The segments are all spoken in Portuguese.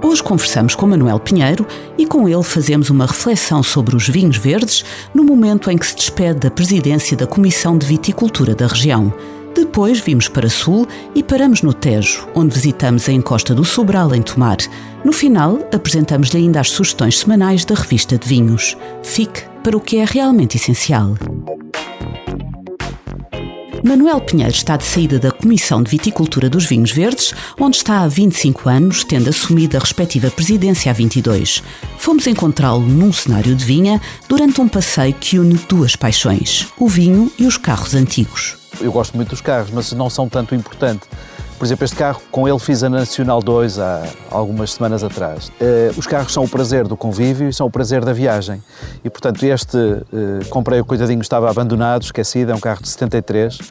Hoje conversamos com Manuel Pinheiro e com ele fazemos uma reflexão sobre os vinhos verdes no momento em que se despede da presidência da Comissão de Viticultura da região. Depois vimos para Sul e paramos no Tejo, onde visitamos a encosta do Sobral, em Tomar. No final, apresentamos-lhe ainda as sugestões semanais da revista de vinhos. Fique para o que é realmente essencial. Manuel Pinheiro está de saída da Comissão de Viticultura dos Vinhos Verdes, onde está há 25 anos, tendo assumido a respectiva presidência há 22. Fomos encontrá-lo num cenário de vinha durante um passeio que une duas paixões: o vinho e os carros antigos. Eu gosto muito dos carros, mas não são tanto importante. Por exemplo, este carro, com ele fiz a Nacional 2 há algumas semanas atrás. Uh, os carros são o prazer do convívio e são o prazer da viagem. E, portanto, este, uh, comprei o coitadinho, estava abandonado, esquecido, é um carro de 73. Uh,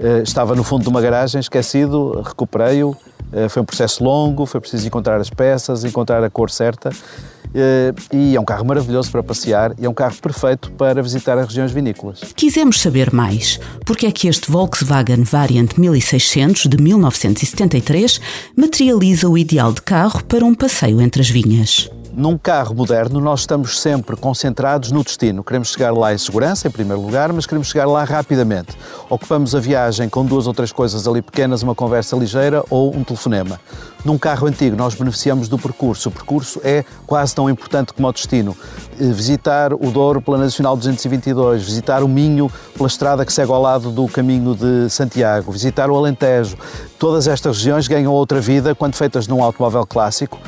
eh, estava no fundo de uma garagem, esquecido, recuperei-o. foi um processo longo, foi preciso encontrar as peças, encontrar a cor certa. Eh, e é um carro maravilhoso para passear e é um carro perfeito para visitar as regiões vinícolas. Quisemos saber mais. Porque é que este Volkswagen Variant 1600 de 1973 materializa o ideal de carro para um passeio entre as vinhas? Num carro moderno, nós estamos sempre concentrados no destino. Queremos chegar lá em segurança, em primeiro lugar, mas queremos chegar lá rapidamente. Ocupamos a viagem com duas ou três coisas ali pequenas, uma conversa ligeira ou um telefonema. Num carro antigo, nós beneficiamos do percurso. O percurso é quase tão importante como o destino. Eh, visitar o Douro pela Nacional 222, visitar o Minho pela estrada que segue ao lado do caminho de Santiago, visitar o Alentejo. Todas estas regiões ganham outra vida quando feitas num automóvel clássico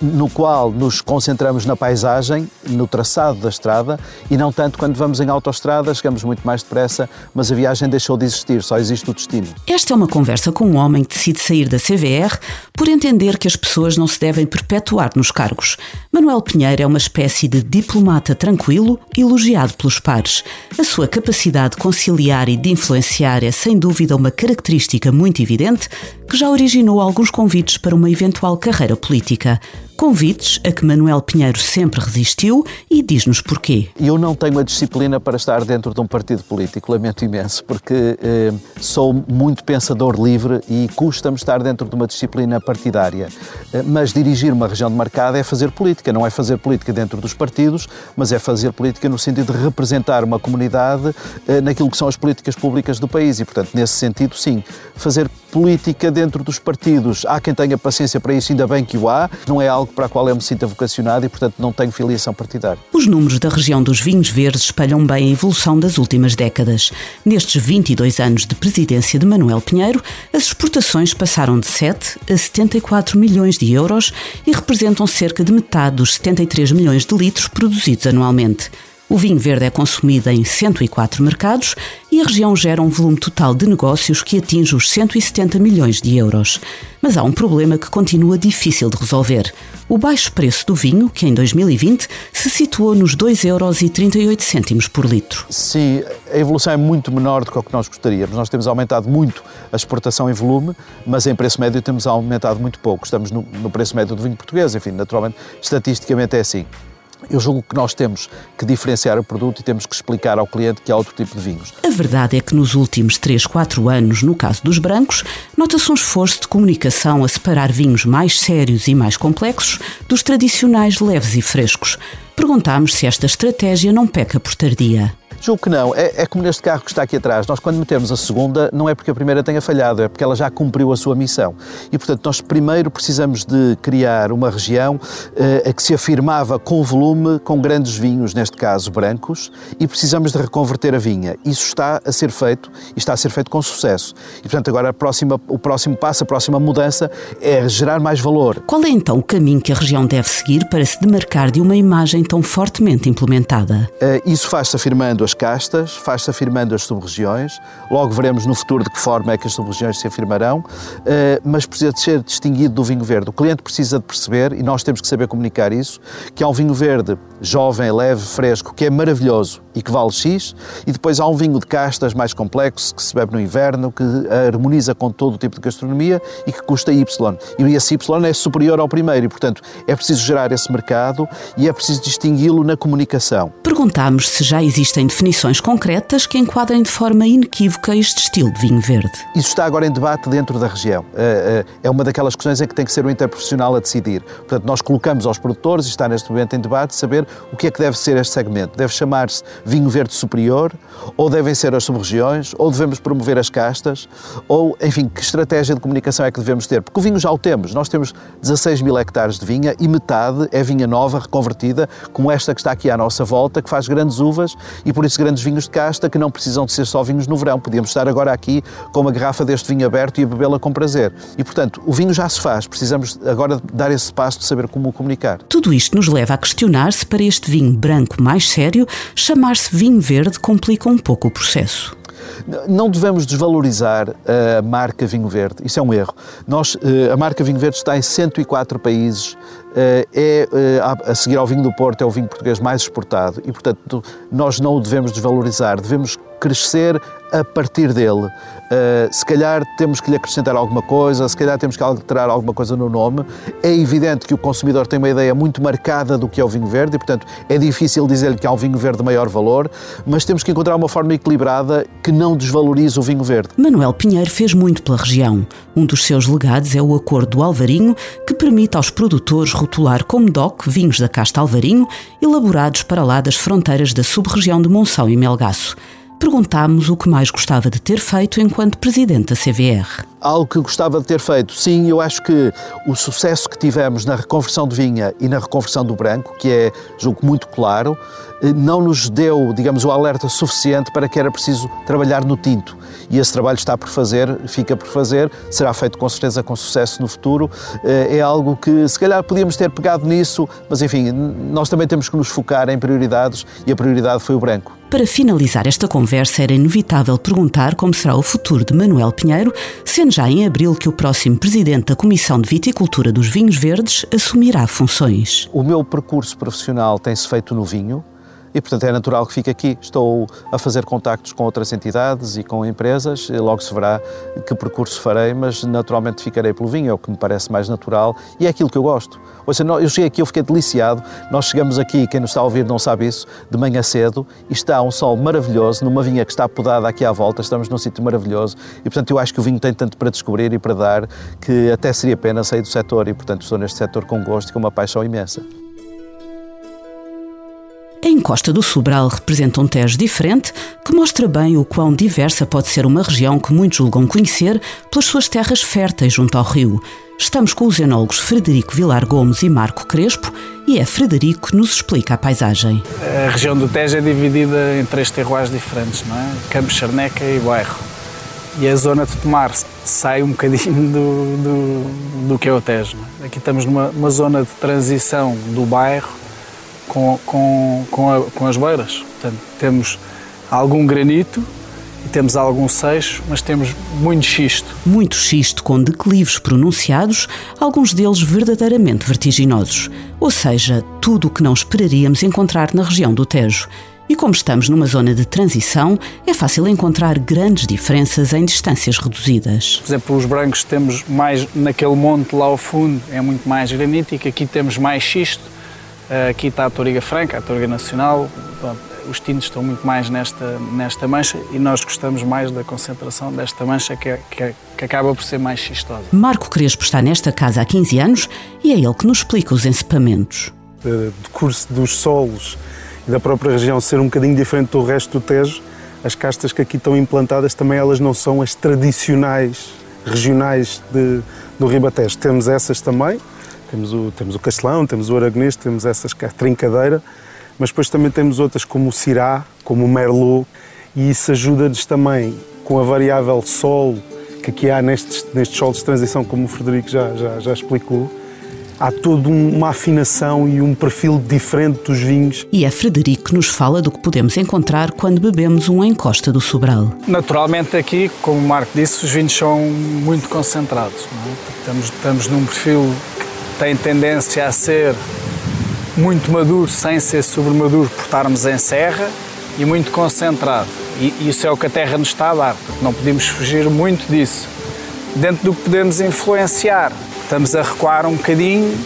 no qual nos concentramos na paisagem, no traçado da estrada e não tanto quando vamos em autoestrada, chegamos muito mais depressa, mas a viagem deixou de existir, só existe o destino. Esta é uma conversa com um homem que decide sair da CVR por entender que as pessoas não se devem perpetuar nos cargos. Manuel Pinheiro é uma espécie de diplomata tranquilo, elogiado pelos pares. A sua capacidade de conciliar e de influenciar é sem dúvida uma característica muito evidente que já originou alguns convites para uma eventual carreira política. Convites a que Manuel Pinheiro sempre resistiu e diz-nos porquê. Eu não tenho a disciplina para estar dentro de um partido político, lamento imenso, porque eh, sou muito pensador livre e custa-me estar dentro de uma disciplina partidária. Eh, mas dirigir uma região demarcada é fazer política, não é fazer política dentro dos partidos, mas é fazer política no sentido de representar uma comunidade eh, naquilo que são as políticas públicas do país e, portanto, nesse sentido, sim, fazer política dentro dos partidos. Há quem tenha paciência para isso, ainda bem que o há, não é algo para a qual eu me sinto vocacionado e, portanto, não tenho filiação partidária. Os números da região dos vinhos verdes espelham bem a evolução das últimas décadas. Nestes 22 anos de presidência de Manuel Pinheiro, as exportações passaram de 7 a 74 milhões de euros e representam cerca de metade dos 73 milhões de litros produzidos anualmente. O vinho verde é consumido em 104 mercados e a região gera um volume total de negócios que atinge os 170 milhões de euros. Mas há um problema que continua difícil de resolver. O baixo preço do vinho, que em 2020 se situou nos 2,38 euros por litro. Sim, a evolução é muito menor do que o que nós gostaríamos. Nós temos aumentado muito a exportação em volume, mas em preço médio temos aumentado muito pouco. Estamos no, no preço médio do vinho português, enfim, naturalmente, estatisticamente é assim. Eu julgo que nós temos que diferenciar o produto e temos que explicar ao cliente que há outro tipo de vinhos. A verdade é que nos últimos 3, 4 anos, no caso dos brancos, nota-se um esforço de comunicação a separar vinhos mais sérios e mais complexos dos tradicionais leves e frescos. Perguntámos se esta estratégia não peca por tardia. Julgo que não. É, é, como neste carro que está aqui atrás. Nós, quando metemos a segunda, não é porque a primeira tenha falhado, é porque ela já cumpriu a sua missão. E, portanto, nós primeiro precisamos de criar uma região eh, a que se afirmava com volume, com grandes vinhos, neste caso brancos, e precisamos de reconverter a vinha. Isso está a ser feito e está a ser feito com sucesso. E, portanto, agora a próxima, o próximo passo, a próxima mudança é gerar mais valor. Qual é então o caminho que a região deve seguir para se demarcar de uma imagem tão fortemente implementada? Eh, isso faz-se afirmando as castas, faz-se afirmando as sub-regiões. Logo veremos no futuro de que forma é que as sub-regiões se afirmarão, eh, mas precisa de ser distinguido do vinho verde. O cliente precisa de perceber, e nós temos que saber comunicar isso, que há um vinho verde jovem, leve, fresco, que é maravilhoso e que vale X, e depois há um vinho de castas mais complexo, que se bebe no inverno, que harmoniza com todo o tipo de gastronomia e que custa Y. E esse Y é superior ao primeiro, e portanto é preciso gerar esse mercado e é preciso distingui-lo na comunicação. Perguntámos se já existem definições concretas que enquadrem de forma inequívoca este estilo de vinho verde. Isso está agora em debate dentro da região. Eh, eh, é uma daquelas questões em que tem que ser o interprofissional a decidir. Portanto, nós colocamos aos produtores, e está neste momento em debate, saber o que é que deve ser este segmento. Deve chamar-se vinho verde superior, ou devem ser as sub-regiões, ou devemos promover as castas, ou, enfim, que estratégia de comunicação é que devemos ter? Porque o vinho já o temos. Nós temos 16 mil hectares de vinha e metade é vinha nova, reconvertida, como esta que está aqui à nossa volta, que faz grandes uvas e por isso grandes vinhos de casta que não precisam de ser só vinhos no verão. Podíamos estar agora aqui com uma garrafa deste vinho aberto e bebê-la com prazer. E, portanto, o vinho já se faz. Precisamos agora dar esse passo de saber como o comunicar. Tudo isto nos leva a questionar se para este vinho branco mais sério, chamar-se vinho verde complica um pouco o processo. Não devemos desvalorizar a marca Vinho Verde, isso é um erro. Nós, eh, a marca Vinho Verde está em 104 países, eh, é, eh, a seguir ao vinho do Porto, é o vinho português mais exportado e, portanto, nós não o devemos desvalorizar, devemos crescer a partir dele. Uh, se calhar temos que lhe acrescentar alguma coisa, se calhar temos que alterar alguma coisa no nome. É evidente que o consumidor tem uma ideia muito marcada do que é o vinho verde e, portanto, é difícil dizer-lhe que há um vinho verde de maior valor, mas temos que encontrar uma forma equilibrada que não desvalorize o vinho verde. Manuel Pinheiro fez muito pela região. Um dos seus legados é o Acordo do Alvarinho, que permite aos produtores rotular como DOC vinhos da casta Alvarinho, elaborados para lá das fronteiras da sub-região de Monção e Melgaço perguntámos o que mais gostava de ter feito enquanto presidente da CVR. Algo que gostava de ter feito, sim, eu acho que o sucesso que tivemos na reconversão de vinha e na reconversão do branco, que é, julgo, muito claro, eh, não nos deu, digamos, o alerta suficiente para que era preciso trabalhar no tinto. E esse trabalho está por fazer, fica por fazer, será feito com certeza com sucesso no futuro. Eh, é algo que, se calhar, podíamos ter pegado nisso, mas enfim, nós também temos que nos focar em prioridades e a prioridade foi o branco. Para finalizar esta conversa, era inevitável perguntar como será o futuro de Manuel Pinheiro, sendo já em abril que o próximo presidente da Comissão de Viticultura dos Vinhos Verdes assumirá funções. O meu percurso profissional tem-se feito no vinho e, portanto, é natural que fique aqui. Estou a fazer contactos com outras entidades e com empresas, e logo se verá que percurso farei, mas naturalmente ficarei pelo vinho, é o que me parece mais natural e é aquilo que eu gosto. Ou seja, eu cheguei aqui, eu fiquei deliciado. Nós chegamos aqui, quem nos está a ouvir não sabe isso, de manhã cedo e está um sol maravilhoso, numa vinha que está podada aqui à volta, estamos num sítio maravilhoso e, portanto, eu acho que o vinho tem tanto para descobrir e para dar que até seria pena sair do setor e, portanto, estou neste setor com gosto e com uma paixão imensa. A encosta do Sobral representa um Tejo diferente que mostra bem o quão diversa pode ser uma região que muitos julgam conhecer pelas suas terras férteis junto ao rio. Estamos com os enólogos Frederico Vilar Gomes e Marco Crespo e é Frederico que nos explica a paisagem. A região do Tejo é dividida em três terroirs diferentes, não é? Campos, Charneca e Bairro. E a zona de Tomar sai um bocadinho do, do, do que é o Tejo. É? Aqui estamos numa zona de transição do bairro com, com, com, a, com as beiras. Portanto, temos algum granito e temos algum seixo, mas temos muito xisto. Muito xisto com declives pronunciados, alguns deles verdadeiramente vertiginosos. Ou seja, tudo o que não esperaríamos encontrar na região do Tejo. E como estamos numa zona de transição, é fácil encontrar grandes diferenças em distâncias reduzidas. Por exemplo, os brancos temos mais naquele monte lá ao fundo, é muito mais granítico, aqui temos mais xisto aqui está a Toriga Franca, a Toriga Nacional. os tintos estão muito mais nesta, nesta mancha e nós gostamos mais da concentração desta mancha que, é, que, é, que acaba por ser mais xistosa. Marco Crespo está nesta casa há 15 anos e é ele que nos explica os encipamentos. De, de curso dos solos e da própria região ser um bocadinho diferente do resto do Tejo, as castas que aqui estão implantadas também elas não são as tradicionais regionais de, do Ribatejo. Temos essas também, temos o, temos o Castelão, temos o Aragonês, temos essas que é a trincadeira, mas depois também temos outras como o Cirá, como o Merlot, e isso ajuda-nos também com a variável sol que aqui há nestes, nestes solos de transição, como o Frederico já, já, já explicou, há toda uma afinação e um perfil diferente dos vinhos. E é Frederico que nos fala do que podemos encontrar quando bebemos um encosta do Sobral. Naturalmente aqui, como o Marco disse, os vinhos são muito concentrados. É? Estamos, estamos num perfil tem tendência a ser muito maduro sem ser sobremaduro por estarmos em serra e muito concentrado. E isso é o que a terra nos está a dar, não podemos fugir muito disso. Dentro do que podemos influenciar, estamos a recuar um bocadinho,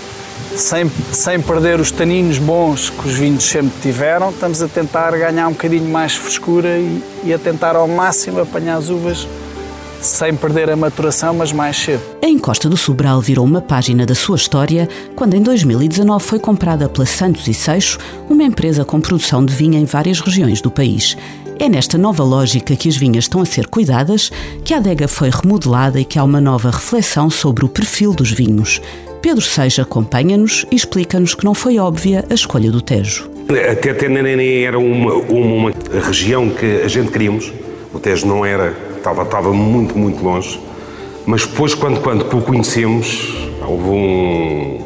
sem, sem perder os taninos bons que os vinhos sempre tiveram, estamos a tentar ganhar um bocadinho mais frescura e, e a tentar ao máximo apanhar as uvas sem perder a maturação, mas mais cedo. A Encosta do Sobral virou uma página da sua história quando, em 2019, foi comprada pela Santos e Seixo, uma empresa com produção de vinho em várias regiões do país. É nesta nova lógica que as vinhas estão a ser cuidadas, que a adega foi remodelada e que há uma nova reflexão sobre o perfil dos vinhos. Pedro Seja acompanha-nos e explica-nos que não foi óbvia a escolha do Tejo. Até, nem era uma, uma, uma, região que a gente queríamos. O Tejo não era, estava, estava muito, muito longe. Mas depois, quando, quando o conhecemos, houve um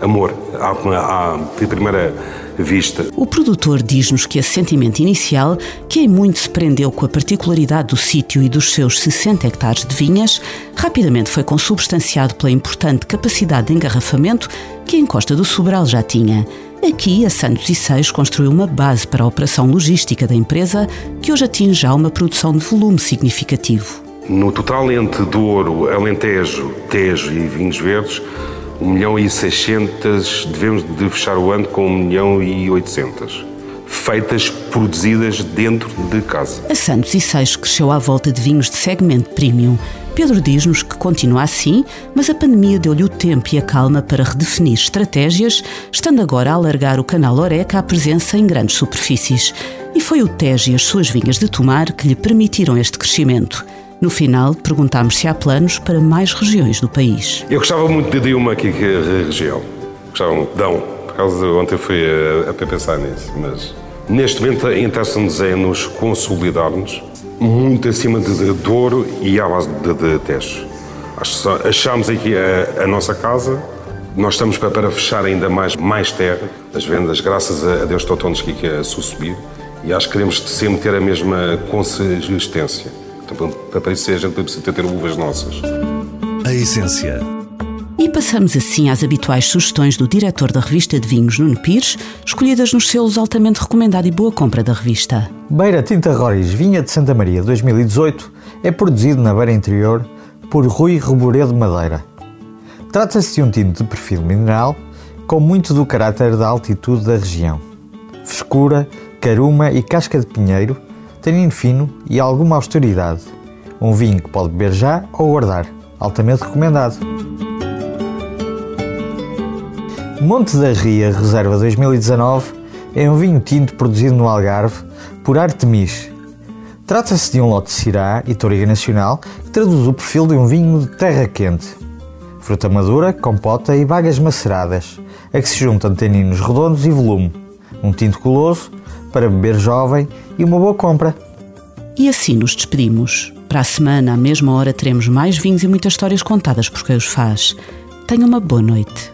amor à, à, primeira vista. O produtor diz-nos que esse sentimento inicial, que em muito se prendeu com a particularidade do sítio e dos seus 60 hectares de vinhas, rapidamente foi consubstanciado pela importante capacidade de engarrafamento que a encosta do Sobral já tinha. Aqui, a Santos e Seis construiu uma base para a operação logística da empresa, que hoje atinge já uma produção de volume significativo. No total entre Douro, Alentejo, Tejo e Vinhos Verdes, 1 milhão e 600, devemos de fechar o ano com 1 milhão e 800 feitas, produzidas dentro de casa. A Santos e Seixo cresceu à volta de vinhos de segmento premium. Pedro diz-nos que continua assim, mas a pandemia deu-lhe o tempo e a calma para redefinir estratégias, estando agora a alargar o canal Oreca à presença em grandes superfícies. E foi o Tejo e as suas vinhas de tomar que lhe permitiram este crescimento. No final, perguntámos se há planos para mais regiões do país. Eu gostava muito de Dilma aqui, que é a região. Gostava muito de Dão. Por causa de ontem fui a, a pensar nisso. Mas neste momento a intenção-nos é nos consolidarmos muito acima de, Douro e à base de, de Tejo. Achamos aqui a, a, nossa casa, nós estamos para, para, fechar ainda mais, mais terra. As vendas, graças a Deus, estão aqui a subir e acho que queremos sempre ter a mesma consistência. Então, para isso a gente precisa ter uvas nossas. A essência. E passamos assim às habituais sugestões do diretor da revista de vinhos, Nuno Pires, escolhidas nos selos altamente recomendado e boa compra da revista. Beira Tinta Roriz Vinha de Santa Maria 2018 é produzido na Beira Interior por Rui Reboredo de Madeira. Trata-se de um tinto de perfil mineral com muito do caráter da altitude da região. Frescura, caruma e casca de pinheiro tanino fino e alguma austeridade. Um vinho que pode beber já ou guardar. Altamente recomendado. Monte da Ria Reserva 2019 é um vinho tinto produzido no Algarve por Artemis. Trata-se de um lote de Syrah e Toriga Nacional que traduz o perfil de um vinho de terra quente. Fruta madura, compota e bagas maceradas, a que se juntam taninos redondos e volume. Um tinto goloso para beber jovem e uma boa compra. E assim nos despedimos. Para a semana, à mesma hora, teremos mais vinhos e muitas histórias contadas por quem os faz. Tenha uma boa noite.